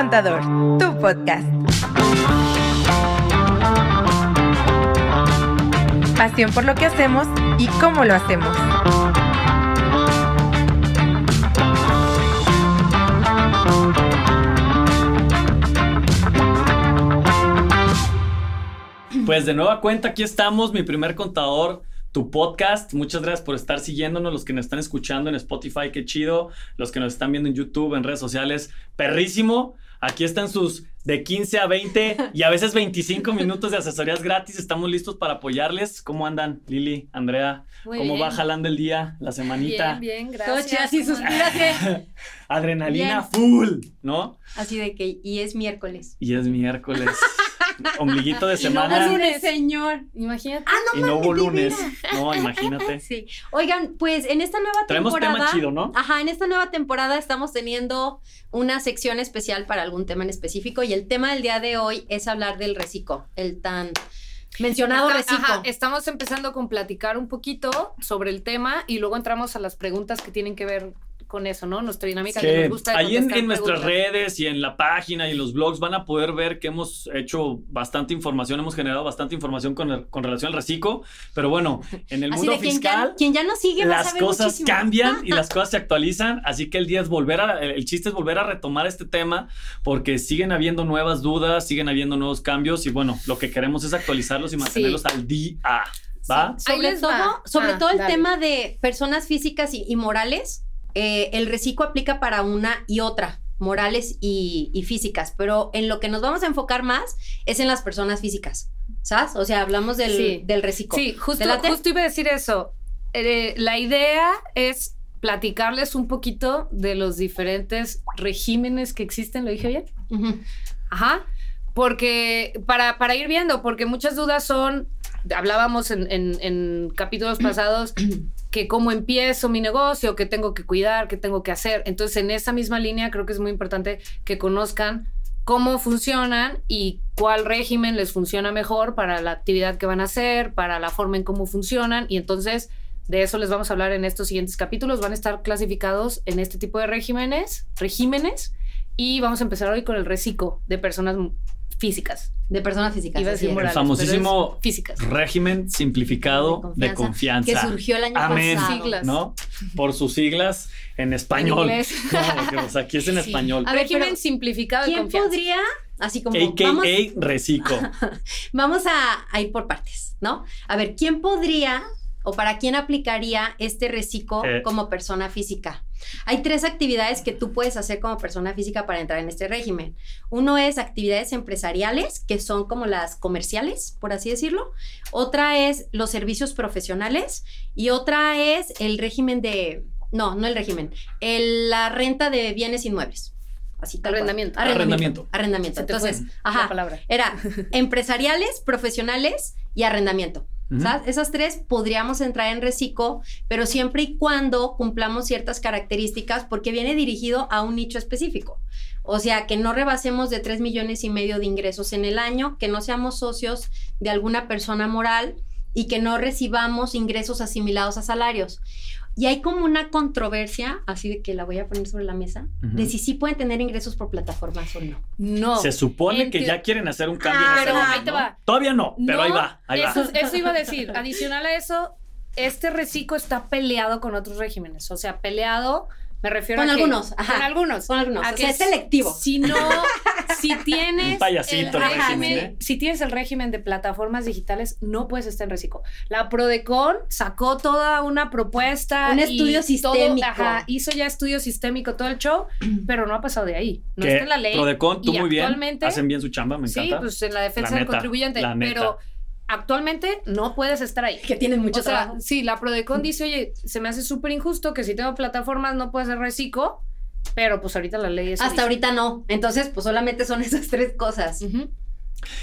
Contador, tu podcast. Pasión por lo que hacemos y cómo lo hacemos. Pues de nueva cuenta, aquí estamos, mi primer contador, tu podcast. Muchas gracias por estar siguiéndonos, los que nos están escuchando en Spotify, qué chido, los que nos están viendo en YouTube, en redes sociales, perrísimo. Aquí están sus de 15 a 20 y a veces 25 minutos de asesorías gratis. Estamos listos para apoyarles. ¿Cómo andan, Lili, Andrea? Muy ¿Cómo bien. va jalando el día, la semanita? Bien, bien, Todo gracias. chido, así ¿Cómo suspírate. Adrenalina Bien. full, ¿no? Así de que, y es miércoles. Y es miércoles. Ombliguito de Y no semana. hubo lunes, señor. Imagínate. Ah, Y no hubo lunes. No, imagínate. Sí. Oigan, pues en esta nueva Traemos temporada. tema chido, ¿no? Ajá, en esta nueva temporada estamos teniendo una sección especial para algún tema en específico y el tema del día de hoy es hablar del reciclo, el tan mencionado Está- reciclo. ajá, estamos empezando con platicar un poquito sobre el tema y luego entramos a las preguntas que tienen que ver con eso, ¿no? Nuestra dinámica que Que nos gusta. de ahí en, en nuestras redes y en la página y en los blogs van a poder ver que hemos hecho bastante información, hemos generado bastante información con, el- con relación al reciclo, pero bueno, en el Así mundo de quien fiscal ya, quien ya nos sigue va a las saber cosas muchísimo. cambian y las cosas se actualizan, así que el día es volver a, el chiste es volver a retomar este tema porque siguen habiendo nuevas dudas, siguen habiendo nuevos cambios y bueno, lo que queremos es actualizarlos y mantenerlos al día, ¿va? Ahí Sobre les todo, va. sobre Ah, todo el dale. tema de personas físicas y, y morales, eh, el reciclo aplica para una y otra, morales y, y físicas, pero en lo que nos vamos a enfocar más es en las personas físicas, ¿sabes? O sea, hablamos del, Sí. del reciclo. Sí, justo, iba a decir eso. Eh, la idea es platicarles un poquito de los diferentes regímenes que existen, ¿lo dije bien? Ajá. Porque, para, para ir viendo, porque muchas dudas son, hablábamos en, en- en capítulos pasados, que cómo empiezo mi negocio, qué tengo que cuidar, qué tengo que hacer. Entonces, en esa misma línea, creo que es muy importante que conozcan cómo funcionan y cuál régimen les funciona mejor para la actividad que van a hacer, para la forma en cómo funcionan. Y entonces, de eso les vamos a hablar en estos siguientes capítulos. Van a estar clasificados en este tipo de regímenes, regímenes y vamos a empezar hoy con el reciclo de personas físicas. De personas físicas. Iba a decir morales, famosísimo físicas. Régimen simplificado de confianza. Que surgió el año Amén. pasado. Siglas. ¿no? Por sus siglas en español. inglés. No, aquí es en Sí. español. A ver, régimen pero simplificado de ¿Quién confianza. podría, así como, AKA vamos, Reciclo. vamos a, a ir por partes, ¿no? A ver, ¿quién podría o para quién aplicaría este reciclo Eh. como persona física? Hay tres actividades que tú puedes hacer como persona física para entrar en este régimen. Uno es actividades empresariales, que son como las comerciales, por así decirlo. Otra es los servicios profesionales y otra es el régimen de, no, no el régimen, el- la renta de bienes inmuebles. Así tal cual. Arrendamiento. Arrendamiento. Arrendamiento. Entonces, ajá, la palabra. era empresariales, profesionales y arrendamiento. Esas tres podríamos entrar en reciclo, pero siempre y cuando cumplamos ciertas características porque viene dirigido a un nicho específico. O sea, que no rebasemos de 3 millones y medio de ingresos en el año, que no seamos socios de alguna persona moral y que no recibamos ingresos asimilados a salarios. Y hay como una controversia, así de que la voy a poner sobre la mesa, de si sí pueden tener ingresos por plataformas o no. No. Se supone que ya quieren hacer un cambio Ah, en ese pero ahí te ¿no? va. Todavía no, pero No, ahí va, ahí eso, va. eso iba a decir. Adicional a eso, este reciclo está peleado con otros regímenes. O sea, peleado, me refiero Con a que- algunos, ajá. Con algunos. Con algunos, A o que sea, es selectivo. Si no, si tienes Un payasito el el régimen, régimen, ¿eh? si tienes el régimen de plataformas digitales, no puedes estar en reciclo. La Prodecon sacó toda una propuesta, Un y estudio todo- sistémico. ajá, hizo ya estudio sistémico todo el show, pero no ha pasado de ahí. No está en la ley. Prodecon, tú y muy bien, hacen bien su chamba, me Sí, encanta. pues en la defensa La del contribuyente, la neta. pero actualmente no puedes estar ahí. Que tienen mucho o sea, trabajo. sí, la Prodecon dice, oye, se me hace súper injusto que si tengo plataformas no puedo hacer reciclo, pero pues ahorita la ley es... Hasta ahorita no. Entonces, pues solamente son esas tres cosas. Eh,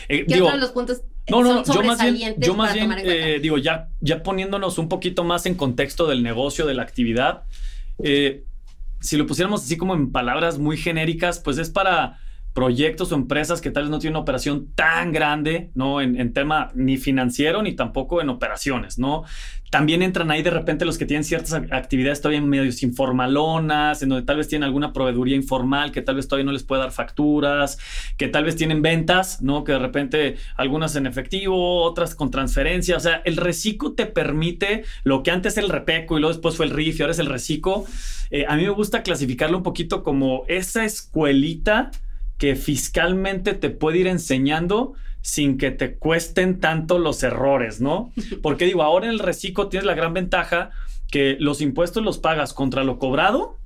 ¿Qué digo, otros los puntos No, no, no, yo más bien, sobresalientes yo más para bien tomar en cuenta? eh, digo, ya, ya poniéndonos un poquito más en contexto del negocio, de la actividad, eh, si lo pusiéramos así como en palabras muy genéricas, pues es para proyectos o empresas que tal vez no tienen una operación tan grande, ¿no? En, en tema ni financiero ni tampoco en operaciones, ¿no? También entran ahí de repente los que tienen ciertas actividades todavía medio informalonas, en donde tal vez tienen alguna proveeduría informal que tal vez todavía no les puede dar facturas, que tal vez tienen ventas, ¿no? Que de repente algunas en efectivo, otras con transferencia. O sea, el reciclo te permite lo que antes era el repeco y luego después fue el RIF y ahora es el reciclo. Eh, a mí me gusta clasificarlo un poquito como esa escuelita que fiscalmente te puede ir enseñando sin que te cuesten tanto los errores, ¿no? Porque digo, ahora en el reciclo tienes la gran ventaja que los impuestos los pagas contra lo cobrado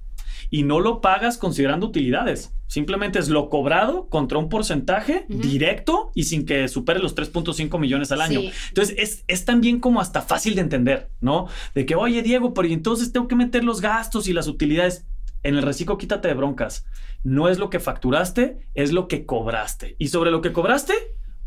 y no lo pagas considerando utilidades. Simplemente es lo cobrado contra un porcentaje directo y sin que supere los 3.5 millones al año. Entonces es, es, también como hasta fácil de entender, ¿no? De que, oye, Diego, pero entonces tengo que meter los gastos y las utilidades. En el reciclo quítate de broncas. No es lo que facturaste, es lo que cobraste. Y sobre lo que cobraste,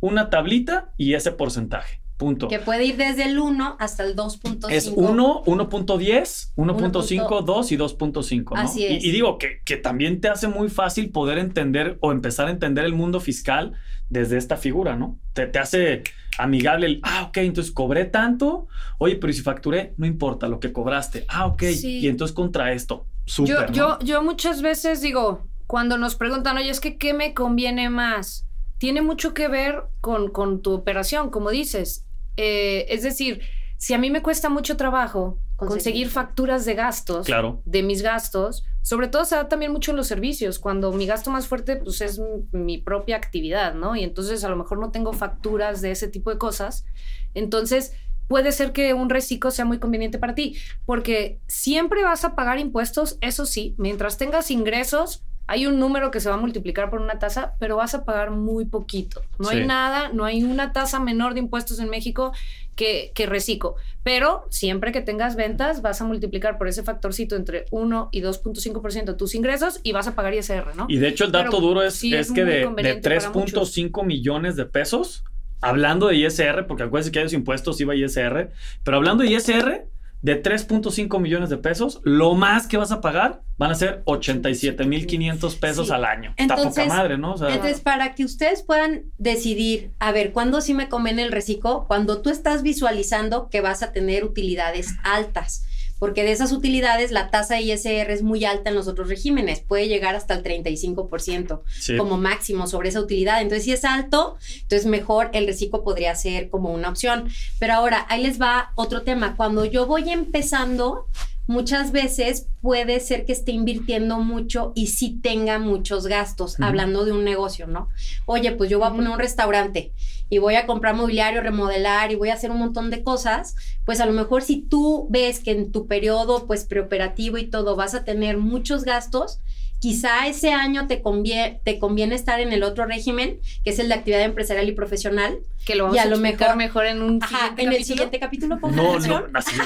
una tablita y ese porcentaje. Punto. Que puede ir desde el 1 hasta el 2.5. Es 1, 1.10, 1.5, 2 y 2.5. ¿no? Así es. Y, digo que, que, también te hace muy fácil poder entender o empezar a entender el mundo fiscal desde esta figura, ¿no? Te, te hace amigable el, ah, ok, entonces cobré tanto, oye, pero si facturé, no importa lo que cobraste, ah, ok, sí. y entonces contra esto, Yo, yo, yo muchas veces digo, cuando nos preguntan, oye, es que, ¿qué me conviene más? tiene mucho que ver con, con tu operación, como dices. Eh, es decir, si a mí me cuesta mucho trabajo conseguir, facturas de gastos, claro. de mis gastos, sobre todo se da también mucho en los servicios, cuando mi gasto más fuerte pues es mi propia actividad, ¿no? Y entonces a lo mejor no tengo facturas de ese tipo de cosas. Entonces, puede ser que un reciclo sea muy conveniente para ti, porque siempre vas a pagar impuestos, eso sí, mientras tengas ingresos, hay un número que se va a multiplicar por una tasa, pero vas a pagar muy poquito. No hay nada, no hay una tasa menor de impuestos en México que, que reciclo. Pero siempre que tengas ventas, vas a multiplicar por ese factorcito entre 1 y 2.5% tus ingresos y vas a pagar ISR, ¿no? Y de hecho el dato duro es, es, que de, de 3.5 millones de pesos, hablando de ISR, porque acuérdense que hay los impuestos, iba ISR, pero hablando de ISR, de 3.5 millones de pesos, lo más que vas a pagar van a ser 87.500 pesos al año. Entonces, Está poca madre, ¿no? entonces, para que ustedes puedan decidir, a ver, ¿cuándo sí me conviene el reciclo? Cuando tú estás visualizando que vas a tener utilidades altas porque de esas utilidades la tasa de ISR es muy alta en los otros regímenes, puede llegar hasta el 35% como máximo sobre esa utilidad. Entonces, si es alto, entonces mejor el reciclo podría ser como una opción. Pero ahora, ahí les va otro tema. Cuando yo voy empezando, muchas veces puede ser que esté invirtiendo mucho y sí tenga muchos gastos, hablando de un negocio, ¿no? Oye, pues yo voy a poner un restaurante y voy a comprar mobiliario, remodelar y voy a hacer un montón de cosas, pues a lo mejor si tú ves que en tu periodo pues preoperativo y todo vas a tener muchos gastos, quizá ese año te conviene, te conviene estar en el otro régimen, que es el de actividad empresarial y profesional. Que lo vamos a, lo mejor, mejor en un ajá, en el siguiente capítulo. Con no, no, así.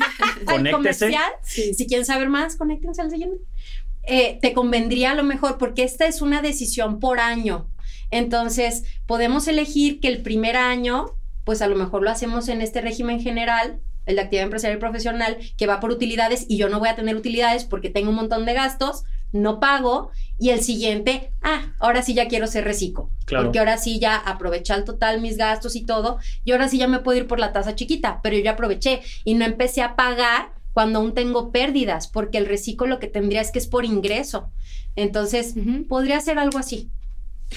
conéctese. Si quieren saber más, conéctense al siguiente. Eh, te convendría a lo mejor, porque esta es una decisión por año. Entonces, podemos elegir que el primer año, pues a lo mejor lo hacemos en este régimen general, el de actividad empresarial y profesional, que va por utilidades y yo no voy a tener utilidades porque tengo un montón de gastos, no pago, y el siguiente, ah, ahora sí ya quiero ser reciclo. Porque ahora sí ya aproveché al total mis gastos y todo, y ahora sí ya me puedo ir por la tasa chiquita, pero yo ya aproveché y no empecé a pagar cuando aún tengo pérdidas, porque el reciclo lo que tendría es que es por ingreso. Entonces, podría ser algo así.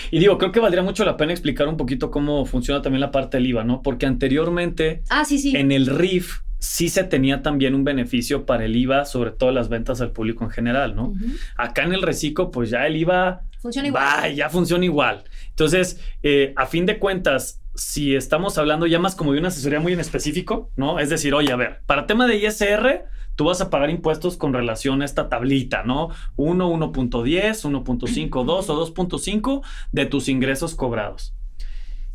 Y digo, creo que valdría mucho la pena explicar un poquito cómo funciona también la parte del IVA, ¿no? Porque anteriormente, ah, sí, sí. en el RIF, sí se tenía también un beneficio para el IVA, sobre todo las ventas al público en general, ¿no? Acá en el reciclo, pues ya el IVA... Funciona igual. ya funciona igual. Entonces, eh, a fin de cuentas, si estamos hablando ya más como de una asesoría muy en específico, ¿no? Es decir, oye, a ver, para tema de ISR, tú vas a pagar impuestos con relación a esta tablita, ¿no? 1, 1.10, 1.5, 2 o 2.5 de tus ingresos cobrados.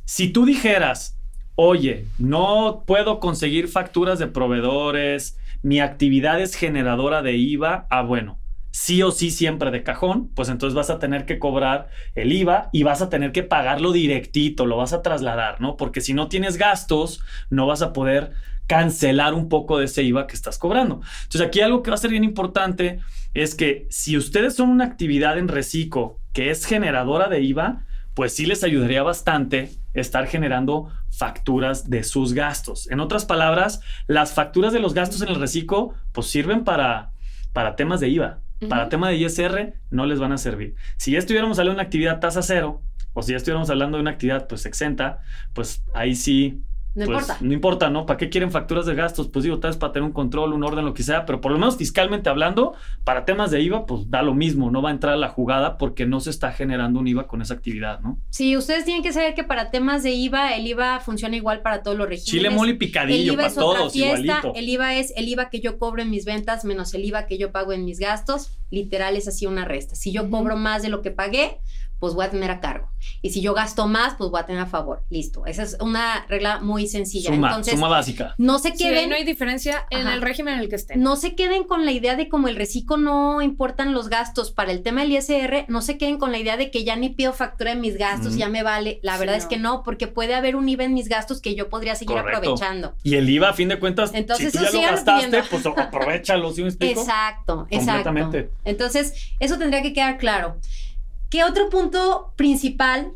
Si tú dijeras, oye, no puedo conseguir facturas de proveedores, mi actividad es generadora de IVA, ah, bueno, sí o sí siempre de cajón, pues entonces vas a tener que cobrar el IVA y vas a tener que pagarlo directito, lo vas a trasladar, ¿no? Porque si no tienes gastos, no vas a poder cancelar un poco de ese IVA que estás cobrando. Entonces aquí algo que va a ser bien importante es que si ustedes son una actividad en reciclo que es generadora de IVA, pues sí les ayudaría bastante estar generando facturas de sus gastos. En otras palabras, las facturas de los gastos en el reciclo pues sirven para, para temas de IVA. Para tema de ISR no les van a servir. Si ya estuviéramos hablando de una actividad tasa cero, o si ya estuviéramos hablando de una actividad pues exenta, pues ahí sí No pues, importa. No importa, ¿no? ¿Para qué quieren facturas de gastos? Pues digo, tal vez para tener un control, un orden, lo que sea, pero por lo menos fiscalmente hablando, para temas de IVA, pues da lo mismo, no va a entrar a la jugada porque no se está generando un IVA con esa actividad, ¿no? Sí, ustedes tienen que saber que para temas de IVA, el IVA funciona igual para todos los regímenes. Chile, mole y El picadillo, IVA para es otra todos, fiesta. igualito. El IVA es el IVA que yo cobro en mis ventas menos el IVA que yo pago en mis gastos. Literal es así una resta. Si yo cobro más de lo que pagué, pues voy a tener a cargo. Y si yo gasto más, pues voy a tener a favor. Listo. Esa es una regla muy sencilla. Suma, Entonces, suma básica. no se Sí, ahí queden. no hay diferencia en Ajá. el régimen en el que estén. No se queden con la idea de como el reciclo no importan los gastos para el tema del ISR, no se queden con la idea de que ya ni pido factura de mis gastos, ya me vale. La Sí, verdad es que no, porque puede haber un IVA en mis gastos que yo podría seguir Correcto. aprovechando. Y el IVA, a fin de cuentas, Entonces, si tú ya eso lo gastaste, pues aprovechalo, ¿sí me explico? Exacto, exacto. Completamente. Entonces, eso tendría que quedar claro. ¿Qué otro punto principal,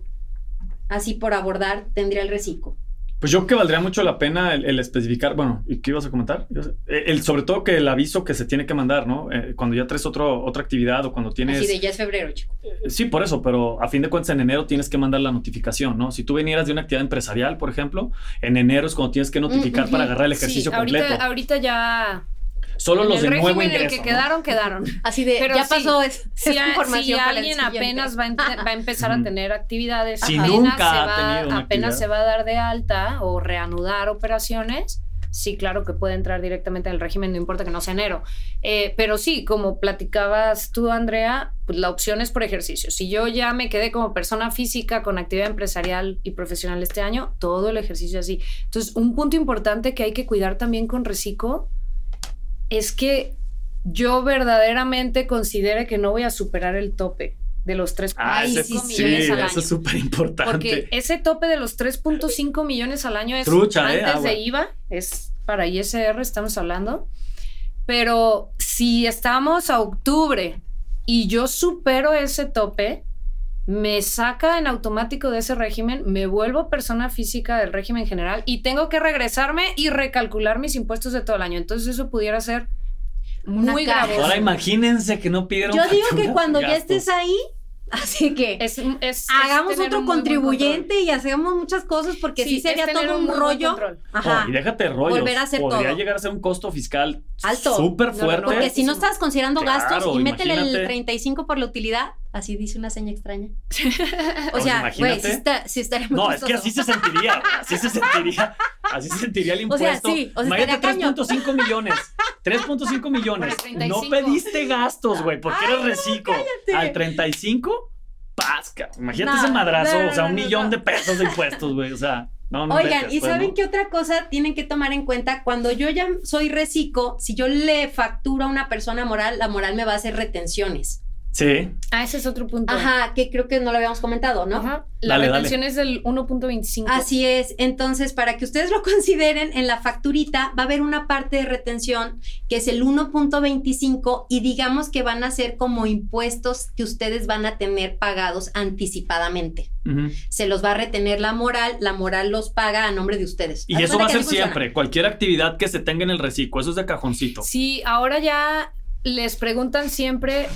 así por abordar, tendría el reciclo? Pues yo creo que valdría mucho la pena el, el especificar, bueno, ¿y qué ibas a comentar? Eh, El, sobre todo que el aviso que se tiene que mandar, ¿no? Eh, cuando ya traes otro, otra actividad o cuando tienes... Así de ya es febrero, chico. Eh, Sí, por eso, pero a fin de cuentas en enero tienes que mandar la notificación, ¿no? Si tú vinieras de una actividad empresarial, por ejemplo, en enero es cuando tienes que notificar ujú. para agarrar el Sí, ejercicio ahorita, completo. ahorita ya. Solo en los el de nuevo régimen en el ingreso. que ¿no? quedaron, quedaron. Así de, Pero ya sí, pasó es, Si, esta a- información si alguien apenas va va a empezar a tener actividades, Si apenas, nunca se ha va, apenas actividad. se va a dar de alta o reanudar operaciones, sí, claro que puede entrar directamente en el régimen, no importa que no sea enero. Eh, pero sí, como platicabas tú, Andrea, pues la opción es por ejercicio. Si yo ya me quedé como persona física con actividad empresarial y profesional este año, todo el ejercicio así. Entonces, un punto importante que hay que cuidar también con Reciclo es que yo verdaderamente considere que no voy a superar el tope de los 3.5 Ah, ese, sí, millones al eso año. es súper importante. Porque ese tope de los 3.5 millones al año es Trucha, ¿eh? antes de IVA, es para ISR, estamos hablando. Pero si estamos a octubre y yo supero ese tope, me saca en automático de ese régimen, me vuelvo persona física del régimen general y tengo que regresarme y recalcular mis impuestos de todo el año. Entonces eso pudiera ser Una muy gravoso. Ahora imagínense que no pidieron Yo digo que cuando ya estés ahí, así que Es- es- hagamos otro contribuyente y hacemos muchas cosas porque sí, Sí, sería todo un rollo. Ajá. Oh, y déjate de rollos. Volver a hacer Podría todo. llegar a ser un costo fiscal Alto. súper No, no, fuerte. no, Porque si no estás considerando Claro, gastos y métele el imagínate. 35 por la utilidad, así dice una seña extraña. O Pues sea, güey, imagínate. sí, está, sí estaría muy No, es que así se sentiría. Así se sentiría. Así se sentiría el O sea, impuesto. sí, o sea, Imagínate estaría cañón. 3.5 millones. 3.5 millones. Por el 35. No pediste gastos, güey, porque eres reciclo. Al 35, pasca. Imagínate No, ese madrazo. no, no, o sea, un no, millón no. de pesos de impuestos, güey. O sea, no, no. Oigan, ¿y pues, saben ¿no? qué otra cosa tienen que tomar en cuenta? Cuando yo ya soy reciclo, si yo le facturo a una persona moral, la moral me va a hacer retenciones. Sí. Ah, ese es otro punto. Ajá, que creo que no lo habíamos comentado, ¿no? Ajá. La Dale, retención es del 1.25. Así es. Entonces, para que ustedes lo consideren, en la facturita va a haber una parte de retención que es el 1.25 y digamos que van a ser como impuestos que ustedes van a tener pagados anticipadamente. Ujú. Se los va a retener la moral, la moral los paga a nombre de ustedes. Y eso va a ser funciona. siempre. Cualquier actividad que se tenga en el reciclo. Eso es de cajoncito. Sí, ahora ya les preguntan siempre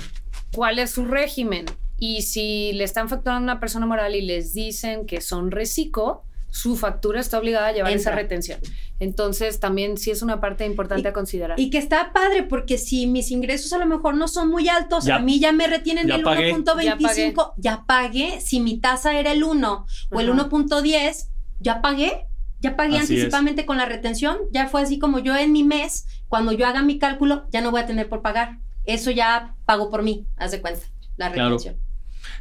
cuál es su régimen. Y si le están facturando a una persona moral y les dicen que son reciclo, su factura está obligada a llevar esa Entra. retención. Entonces, también sí es una parte importante Y- a considerar. Y que está padre porque si mis ingresos a lo mejor no son muy altos, Ya- a mí ya me retienen ya el pagué. 1.25, ya pagué. Si mi tasa era el 1 o el Ajá. 1.10, ya pagué. Ya pagué Así es. anticipadamente con la retención. Ya fue así como yo en mi mes, cuando yo haga mi cálculo, ya no voy a tener por pagar. Eso ya pago por mí, haz de cuenta, la Claro. retención.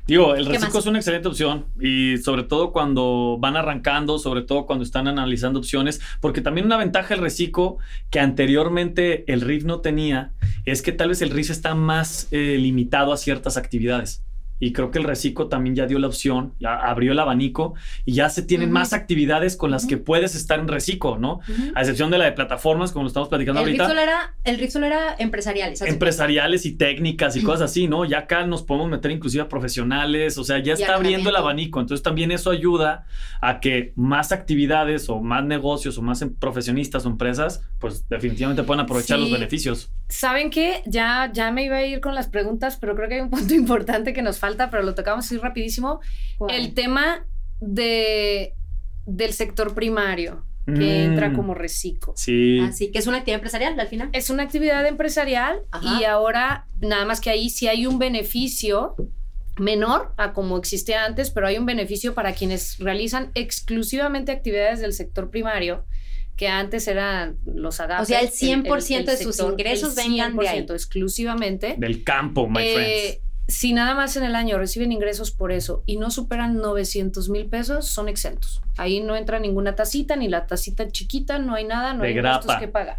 Digo, el ¿Qué reciclo es una excelente opción y sobre todo cuando van arrancando, sobre todo cuando están analizando opciones, porque también una ventaja del reciclo que anteriormente el RIF no tenía es que tal vez el RIF está más eh, limitado a ciertas actividades. Y creo que el Recico también ya dio la opción, ya abrió el abanico y ya se tienen Ujú. más actividades con las que Ujú. puedes estar en Recico, ¿no? A excepción de la de plataformas, como lo estamos platicando El ahorita. era, el RIF solo era empresariales. ¿hace Empresariales y técnicas y cosas así, ¿no? Ya acá nos podemos meter inclusive a profesionales, o sea, ya está abriendo el abanico. Entonces también eso ayuda a que más actividades o más negocios o más em- profesionistas o empresas, pues definitivamente puedan aprovechar Sí. los beneficios. ¿Saben qué? Ya, ya me iba a ir con las preguntas, pero creo que hay un punto importante que nos falta, pero lo tocamos así rapidísimo. ¿Cuál? El tema de, del sector primario, que Mm. entra como reciclo. Sí. Así que es una actividad empresarial al final. Es una actividad empresarial Ajá. y ahora nada más que ahí sí hay un beneficio menor a como existía antes, pero hay un beneficio para quienes realizan exclusivamente actividades del sector primario, que antes eran los agapes. O sea, el 100% de sus ingresos el vengan de ahí. 100% exclusivamente. Del campo, my Eh, friends. Si nada más en el año reciben ingresos por eso y no superan 900 mil pesos, son exentos. Ahí no entra ninguna tacita, ni la tacita chiquita, no hay nada, no De hay impuestos grapa. que pagar.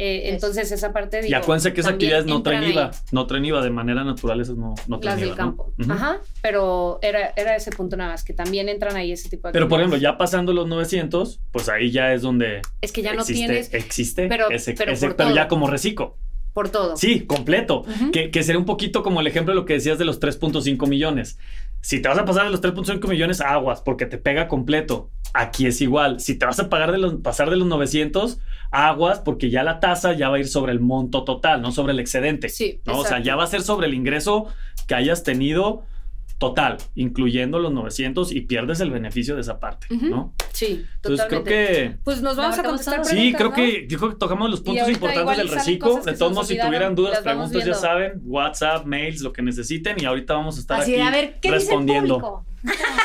Eh, entonces, esa parte Y digo, acuérdense que esas actividades no traen IVA. ahí, No traen IVA. De manera natural, esas no, no traen Las del IVA, ¿no? campo. Ujú. Ajá. Pero era, era ese punto nada más, que también entran ahí ese tipo de Pero por ejemplo, ya pasando los 900, pues ahí ya es donde Es que ya no existe, tienes existe pero- ese, pero ese- por pero ya como reciclo. Por todo. Sí, completo. Que, que sería un poquito como el ejemplo de lo que decías de los 3.5 millones. Si te vas a pasar de los 3.5 millones, aguas, porque te pega completo. Aquí es igual. Si te vas a pagar de los, pasar de los 900, aguas, porque ya la tasa ya va a ir sobre el monto total, no sobre el excedente. Sí, ¿no? O sea, ya va a ser sobre el ingreso que hayas tenido total, incluyendo los 900 y pierdes el beneficio de esa parte. ¿no? Sí, Entonces totalmente. creo que Pues nos vamos a contestar. Sí, creo ¿no? que, yo creo que tocamos los puntos importantes del reciclo. De todos modos, si tuvieran dudas, preguntas, ya saben, WhatsApp, mails, lo que necesiten. Y ahorita vamos a estar Así aquí de, a ver, ¿qué respondiendo. dice el público?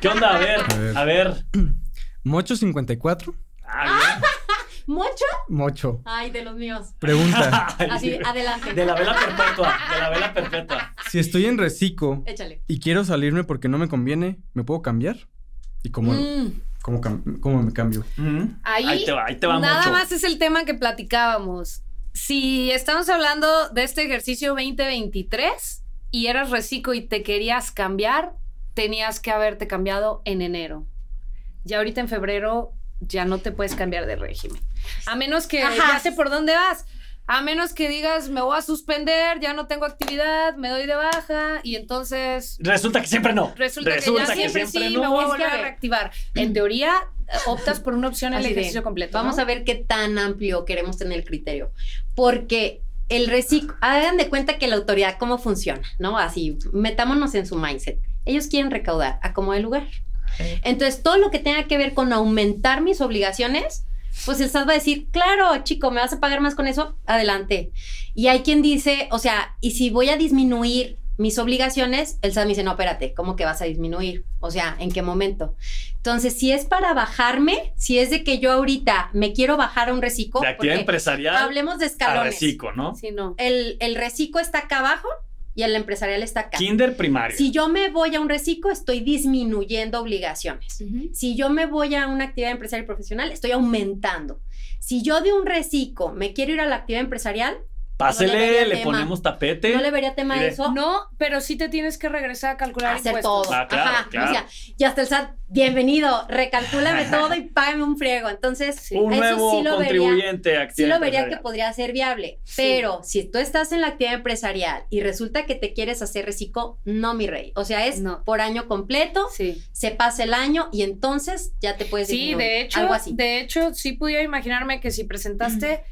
¿Qué onda? A ver, A ver. a ver. Mocho 54. Ah, ¿Mocho? Mocho. Ay, de los míos. Pregunta. Así, adelante. De la vela perpetua, de la vela perpetua. si estoy en reciclo Échale. y quiero salirme porque no me conviene, ¿me puedo cambiar? ¿Y cómo, Mm. cómo, cam- cómo me cambio? Ujú. Ahí, te va, ahí te va nada mucho. más es el tema que platicábamos. Si estamos hablando de este ejercicio 2023 y eras reciclo y te querías cambiar, tenías que haberte cambiado en enero. Ya ahorita en febrero ya no te puedes cambiar de régimen. A menos que Ajá. ya sé por dónde vas. A menos que digas, me voy a suspender, ya no tengo actividad, me doy de baja y entonces Resulta que siempre no. Resulta, que ya siempre, sí me voy a volver a reactivar. En teoría, optas por una opción en el de, ejercicio completo. Vamos ¿no? a ver qué tan amplio queremos tener el criterio. Porque el reciclo, hagan de cuenta que la autoridad, ¿cómo funciona? ¿No? Así, metámonos en su mindset. Ellos quieren recaudar a como de lugar. Entonces, todo lo que tenga que ver con aumentar mis obligaciones, pues el SAT va a decir, claro, chico, ¿me vas a pagar más con eso? Adelante. Y hay quien dice, o sea, y si voy a disminuir mis obligaciones, el SAT me dice, no, espérate, ¿cómo que vas a disminuir? O sea, ¿en qué momento? Entonces, si es para bajarme, si es de que yo ahorita me quiero bajar a un reciclo, De actividad empresarial hablemos de a escalones. reciclo, ¿no? Sí, no. El, el reciclo está acá abajo y el empresarial está acá. Kinder primario. Si yo me voy a un reciclo, estoy disminuyendo obligaciones. Si yo me voy a una actividad empresarial profesional, estoy aumentando. Si yo de un reciclo me quiero ir a la actividad empresarial, Pásele, no le vería ponemos tapete. no le vería tema a eso. No, pero sí te tienes que regresar a calcular hacer impuestos. todo. Ah, claro, Ajá. claro. O sea, y hasta el SAT, bienvenido, recalcúlame todo y págame un friego. Entonces, Un eso nuevo sí lo vería. contribuyente a Sí lo vería que podría ser viable, Sí. pero si tú estás en la actividad empresarial y resulta que te quieres hacer reciclo, no mi rey. O sea, es No. por año completo, Sí. se pasa el año y entonces ya te puedes Sí, disminuir. de hecho, algo así. de hecho, sí pudiera imaginarme que si presentaste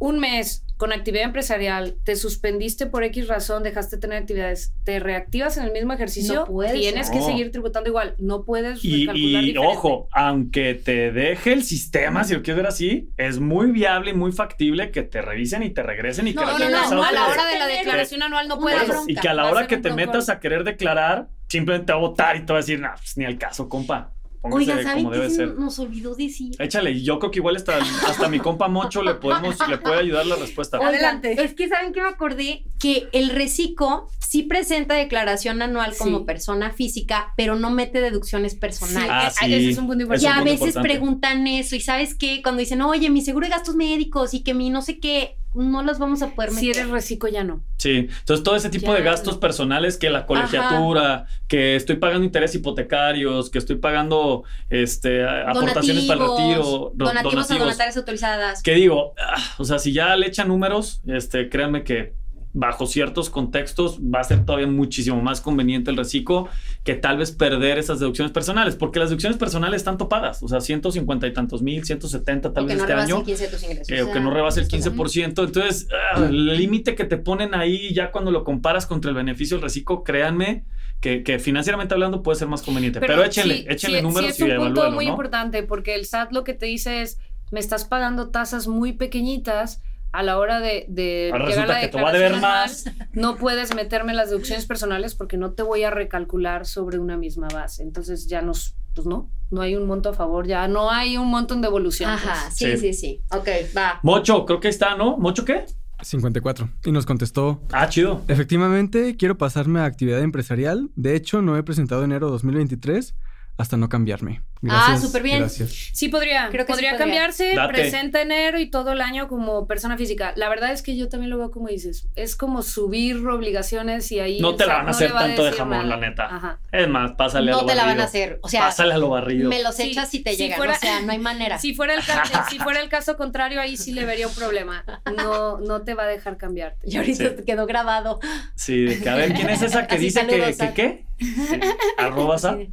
un mes con actividad empresarial, te suspendiste por X razón, dejaste de tener actividades, te reactivas en el mismo ejercicio, No puedes, tienes que no. seguir tributando igual, no puedes Y, recalcular y, diferente. ojo, aunque te deje el sistema, si lo quieres ver así, es muy viable y muy factible que te revisen y te regresen y No, que No, no, no, a la hora de la declaración anual no puedes. Bueno, y que a la hora que te metas a querer declarar, simplemente te va a votar y te va a decir, nah, pues ni al caso, compa. Póngase Oiga, ¿saben qué se nos olvidó decir? Échale, y yo creo que igual hasta, hasta mi compa Mocho le podemos, le puede ayudar la respuesta. Oigan, Adelante. Es que saben que me acordé que el reciclo sí presenta declaración anual como Sí. persona física, pero no mete deducciones Sí, personales. Ah, eh, sí. ese es un punto Es Y importante. a veces importante. preguntan eso, y sabes qué, cuando dicen, oye, mi seguro de gastos médicos y que mi no sé qué, no los vamos a poder meter. Si eres reciclo, ya no. Sí, entonces todo ese tipo Ya, de gastos no. personales que la colegiatura, que estoy pagando intereses hipotecarios, que estoy pagando este aportaciones para el retiro, ro- donativos, a donatarias autorizadas. que digo, ah, o sea, si ya le echan números, este, créanme que bajo ciertos contextos va a ser todavía muchísimo más conveniente el reciclo que tal vez perder esas deducciones personales, porque las deducciones personales están topadas, o sea, 150 y tantos mil, 170 tal o que vez no este año. el 15 de tus ingresos. eh, o que no rebase el esto también. 15%. Entonces, ah, el límite que te ponen ahí, ya cuando lo comparas contra el beneficio del reciclo, créanme que, que financieramente hablando puede ser más conveniente. Pero, échenle, sí, échenle sí, números sí y es un punto evalúenlo, muy ¿no? importante porque el SAT lo que te dice es, me estás pagando tasas muy pequeñitas a la hora de, de Ahora llegar resulta la que te voy a deber más. no puedes meterme las deducciones personales porque no te voy a recalcular sobre una misma base. Entonces ya nos, pues no, no hay un monto a favor, ya no hay un monto en devolución. Ajá, pues. sí, Sí. sí, sí. Ok, va. Mocho, creo que está, ¿no? ¿Mocho qué? 54. Y nos contestó, Ah, chido. efectivamente, quiero pasarme a actividad empresarial. De hecho, no he presentado enero 2023 hasta no cambiarme. Ah, súper bien. Gracias. Sí podría, Creo que sí podría cambiarse, Date. presenta enero y todo el año como persona física. La verdad es que yo también lo veo como dices, es como subir obligaciones y ahí No te la van a no hacer a tanto de jamón, nada. la neta. Ajá. Es más, pásale a No lo te la van barrido. a hacer. O sea, Pásale a lo barrido. me los Sí, echas y te si llegan. fuera- O sea, no hay manera. Si fuera, el si fuera el caso contrario, ahí sí le vería un problema. No, no te va a dejar cambiarte. Y ahorita Sí. te quedó grabado. Sí, de que a ver, ¿quién es esa que Así, dice que, saludos, que qué? Sí. Arroba. Sí.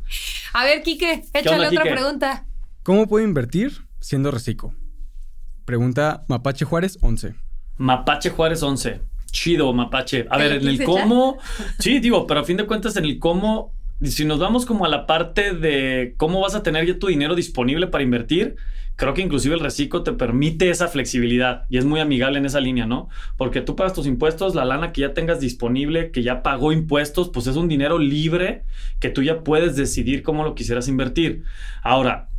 A ver, Quique, échale onda, otra Quique? pregunta. ¿Cómo puedo invertir siendo reciclo? Pregunta Mapache Juárez 11. Mapache Juárez 11. Chido, Mapache. A ver, ¿Te en el cómo. Sí, digo, pero a fin de cuentas, en el cómo. Si nos vamos como a la parte de cómo vas a tener ya tu dinero disponible para invertir, creo que inclusive el reciclo te permite esa flexibilidad y es muy amigable en esa línea, ¿no? Porque tú pagas tus impuestos, la lana que ya tengas disponible, que ya pagó impuestos, pues es un dinero libre que tú ya puedes decidir cómo lo quisieras invertir. Ahora,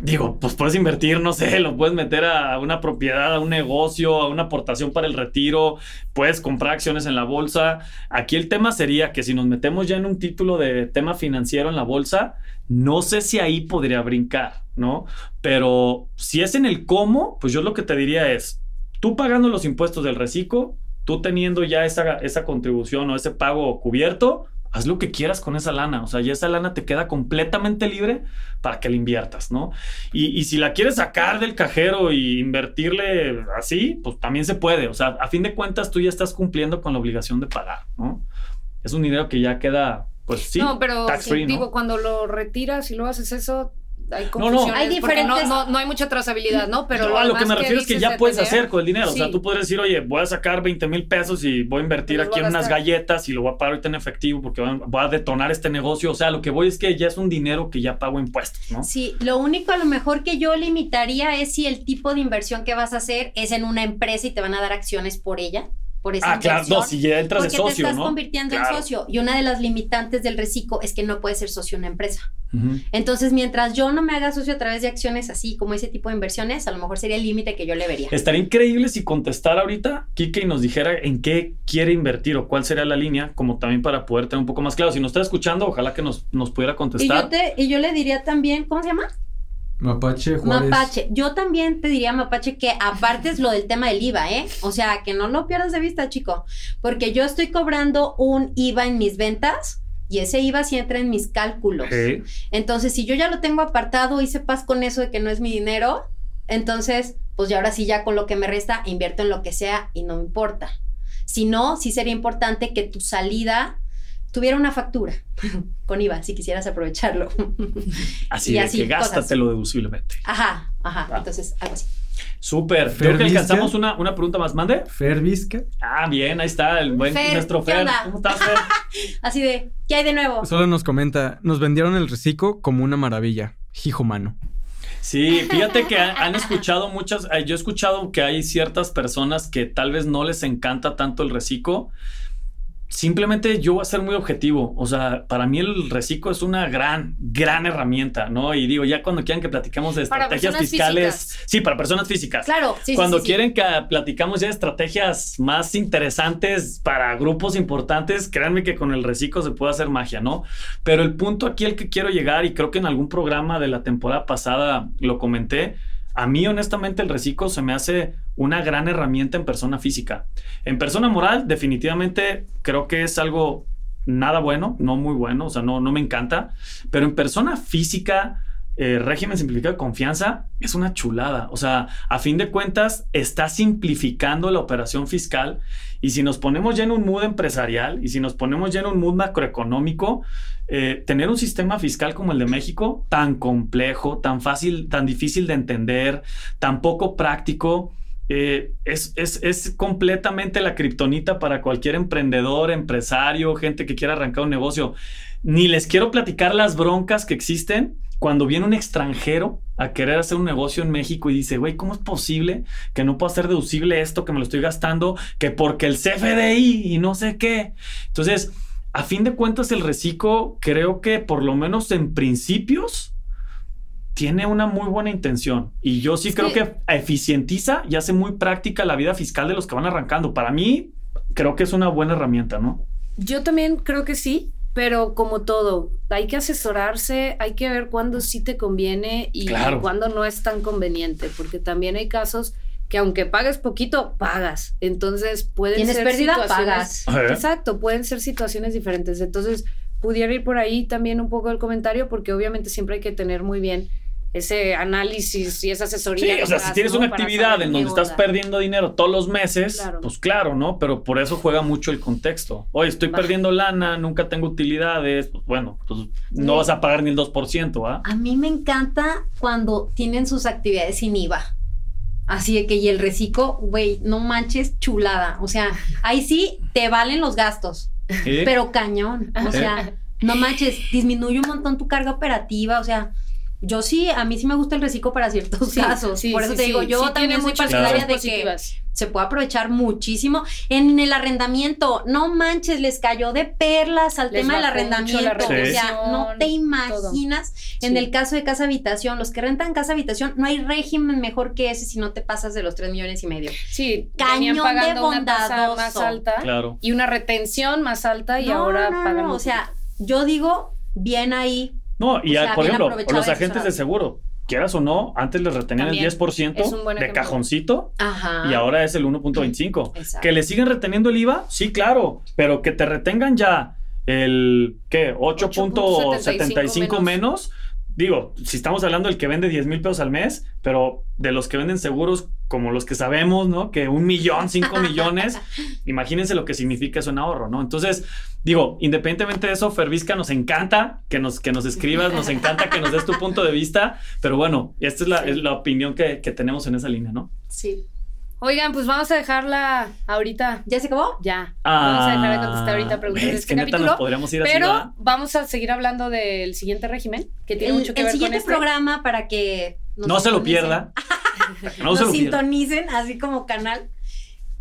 Digo, pues puedes invertir, no sé, lo puedes meter a una propiedad, a un negocio, a una aportación para el retiro, puedes comprar acciones en la bolsa. Aquí el tema sería que si nos metemos ya en un título de tema financiero en la bolsa, no sé si ahí podría brincar, ¿no? Pero si es en el cómo, pues yo lo que te diría es, tú pagando los impuestos del reciclo, tú teniendo ya esa, esa contribución o ese pago cubierto, haz lo que quieras con esa lana. O sea, ya esa lana te queda completamente libre para que la inviertas, ¿no? Y, y si la quieres sacar del cajero y invertirle así, pues también se puede. O sea, a fin de cuentas tú ya estás cumpliendo con la obligación de pagar, ¿no? Es un dinero que ya queda, pues sí, no, pero tax free, ¿no? digo, cuando lo retiras y lo haces eso, hay no. confusiones. Hay porque no, diferentes- no, no hay mucha trazabilidad, ¿no? Pero No, a lo que me refiero es que ya de puedes tener- hacer con el dinero. O sea, tú podrías decir, oye, voy a sacar 20 mil pesos y voy a invertir aquí en unas galletas y lo voy a pagar ahorita en efectivo porque va va a detonar este negocio. O sea, lo que voy es que ya es un dinero que ya pago impuestos, ¿no? Sí, lo único a lo mejor que yo limitaría es si el tipo de inversión que vas a hacer es en una empresa y te van a dar acciones por ella, por esa Ah, claro, no, si ya entras de porque socio, te estás ¿no? convirtiendo Claro. en socio. Y una de las limitantes del reciclo es que no puedes ser socio en una empresa. Entonces, mientras yo no me haga socio a través de acciones así como ese tipo de inversiones, a lo mejor sería el límite que yo le vería. Estaría increíble si contestara ahorita Kike y nos dijera en qué quiere invertir o cuál sería la línea, como también para poder tener un poco más claro. Si nos está escuchando, ojalá que nos, nos pudiera Y contestar. yo, te, y yo le diría también, ¿cómo se llama? Mapache Juárez. Mapache. Yo también te diría, Mapache, que aparte es lo del tema del IVA, ¿eh? O sea, que no lo pierdas de vista, chico. Porque yo estoy cobrando un IVA en mis ventas y ese IVA sí entra en mis cálculos. Entonces, si yo ya lo tengo apartado, hice paz con eso de que no es mi dinero, entonces, pues ya ahora sí, ya con lo que me resta, invierto en lo que sea y no me importa. Si no, sí sería importante que tu salida tuviera una factura con IVA, si quisieras aprovecharlo. Así Y de así, que cosas. gástatelo deduciblemente. Ajá, ajá. Entonces, algo así. Súper. Creo que alcanzamos una, una pregunta más. ¿Mande? Fer Vizca. Ah, bien, ahí está el buen Fer, nuestro ¿qué Fer. onda? ¿Cómo estás, Fer? Así de, ¿qué hay de nuevo? Solo nos comenta, nos vendieron el reciclo como una maravilla. Hijo mano. Sí, fíjate que han, han escuchado muchas, eh, yo he escuchado que hay ciertas personas que tal vez no les encanta tanto el reciclo. Simplemente yo voy a ser muy objetivo. O sea, para mí el reciclo es una gran, gran herramienta, ¿no? Y digo, ya cuando quieran que platiquemos de estrategias fiscales. físicas. Sí, para personas físicas. Claro, sí, Cuando sí, sí. quieren que platicamos ya de estrategias más interesantes para grupos importantes, créanme que con el reciclo se puede hacer magia, ¿no? Pero el punto aquí al que quiero llegar, y creo que en algún programa de la temporada pasada lo comenté, a mí honestamente el reciclo se me hace una gran herramienta en persona física. En persona moral definitivamente creo que es algo nada bueno, no muy bueno, o sea, no, no me encanta, pero en persona física eh, régimen simplificado de confianza es una chulada. O sea, a fin de cuentas, está simplificando la operación fiscal. Y si nos ponemos ya en un mood empresarial y si nos ponemos ya en un mood macroeconómico, eh, tener un sistema fiscal como el de México, tan complejo, tan fácil, tan difícil de entender, tan poco práctico, eh, es, es, es, completamente la kriptonita para cualquier emprendedor, empresario, gente que quiera arrancar un negocio. Ni les quiero platicar las broncas que existen cuando viene un extranjero a querer hacer un negocio en México y dice, güey, ¿cómo es posible que no pueda ser deducible esto, que me lo estoy gastando, que porque el CFDI y no sé qué? Entonces, a fin de cuentas, el reciclo creo que por lo menos en principios tiene una muy buena intención. Y yo sí, creo que eficientiza y hace muy práctica la vida fiscal de los que van arrancando. Para mí, creo que es una buena herramienta, ¿no? Yo también creo que sí pero como todo, hay que asesorarse, hay que ver cuándo sí te conviene y, cuándo no es tan conveniente, porque también hay casos que aunque pagues poquito, pagas. Entonces pueden ¿Tienes ser pérdida? Pagas. Exacto, pueden ser situaciones diferentes. Entonces, pudiera ir por ahí también un poco el comentario, porque obviamente siempre hay que tener muy bien ese análisis y esa asesoría. Sí, o sea, si tienes una actividad en donde estás perdiendo dinero todos los meses, pues claro, ¿no? Pero por eso juega mucho el contexto. Oye, estoy perdiendo lana, nunca tengo utilidades, pues bueno, pues no vas a pagar ni el 2%, ¿ah? A mí me encanta cuando tienen sus actividades sin IVA. Así de que, y el reciclo, güey, no manches, chulada. O sea, ahí sí te valen los gastos, pero cañón. O sea, no manches, disminuye un montón tu carga operativa, o sea, yo sí, a mí sí me gusta el reciclo para ciertos casos. Por eso te digo, yo también soy partidaria de que se puede aprovechar muchísimo. En el arrendamiento, no manches, les cayó de perlas al tema del arrendamiento. O sea, no te imaginas. En el caso de casa habitación, los que rentan casa habitación, no hay régimen mejor que ese si no te pasas de los 3 millones y medio. Sí, cañón de bondadoso. más alta claro. y una retención más alta y ahora pagan. o sea, yo digo, bien ahí no, y por ejemplo, los agentes de seguro, quieras o no, antes les retenían el 10% de cajoncito y ahora es el 1.25. Que le siguen reteniendo el IVA, sí, claro, pero que te retengan ya el, ¿qué? 8.75 menos digo, si estamos hablando del que vende 10 mil pesos al mes, pero de los que venden seguros como los que sabemos, ¿no? Que un millón, cinco millones, imagínense lo que significa eso en ahorro, ¿no? Entonces, digo, independientemente de eso, Fervisca nos encanta que nos, que nos escribas, nos encanta que nos des tu punto de vista, pero bueno, esta es la, es la opinión que, que tenemos en esa línea, ¿no? Sí. Oigan, pues vamos a dejarla ahorita. ¿Ya se acabó? Ya. vamos a dejar de contestar ahorita ah, preguntas de este capítulo. podríamos ir pero vamos a seguir hablando del siguiente régimen, que tiene mucho que ver con El siguiente este. programa para que... No se lo pierda. no se lo sintonicen, así como canal.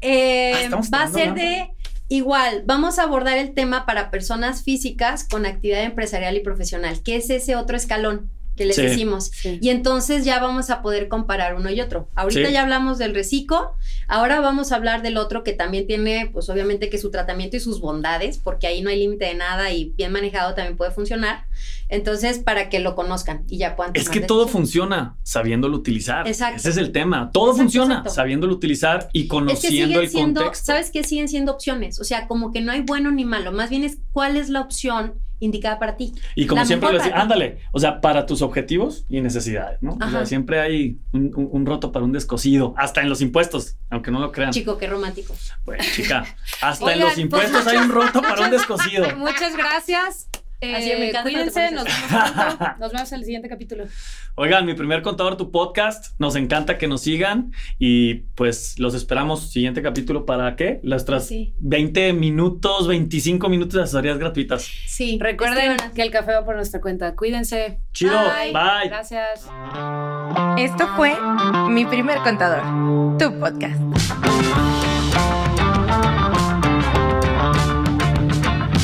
Eh, ah, va a ser de... Igual, vamos a abordar el tema para personas físicas con actividad empresarial y profesional, que es ese otro escalón que les decimos. Y entonces ya vamos a poder comparar uno y otro. Ahorita ya hablamos del reciclo, ahora vamos a hablar del otro que también tiene, pues obviamente que su tratamiento y sus bondades, porque ahí no hay límite de nada y bien manejado también puede funcionar. Entonces, para que lo conozcan y ya puedan. Es que todo funciona sabiéndolo utilizar. Exacto. Ese es el tema. Todo funciona sabiéndolo utilizar y conociendo el contexto. ¿Sabes qué? Siguen siendo opciones. O sea, como que no hay bueno ni malo. Más bien es cuál es la opción indicada para ti. Y como siempre le decía, ándale, o sea, para tus objetivos y necesidades, ¿no? O sea, siempre hay un, roto para un descosido, hasta en los impuestos, aunque no lo crean. Chico, qué romántico. Bueno, chica, hasta en los pues, impuestos hay un roto para un descosido. Muchas gracias. Eh, cuídense, nos vemos Nos vemos en el siguiente capítulo. Oigan, mi primer contador, tu podcast. Nos encanta que nos sigan y pues los esperamos siguiente capítulo para qué? Las tras 20 minutos, 25 minutos de asesorías gratuitas. Sí, recuerden que el café va por nuestra cuenta. Cuídense. Chido. Bye. Gracias. Esto fue mi primer contador, tu podcast.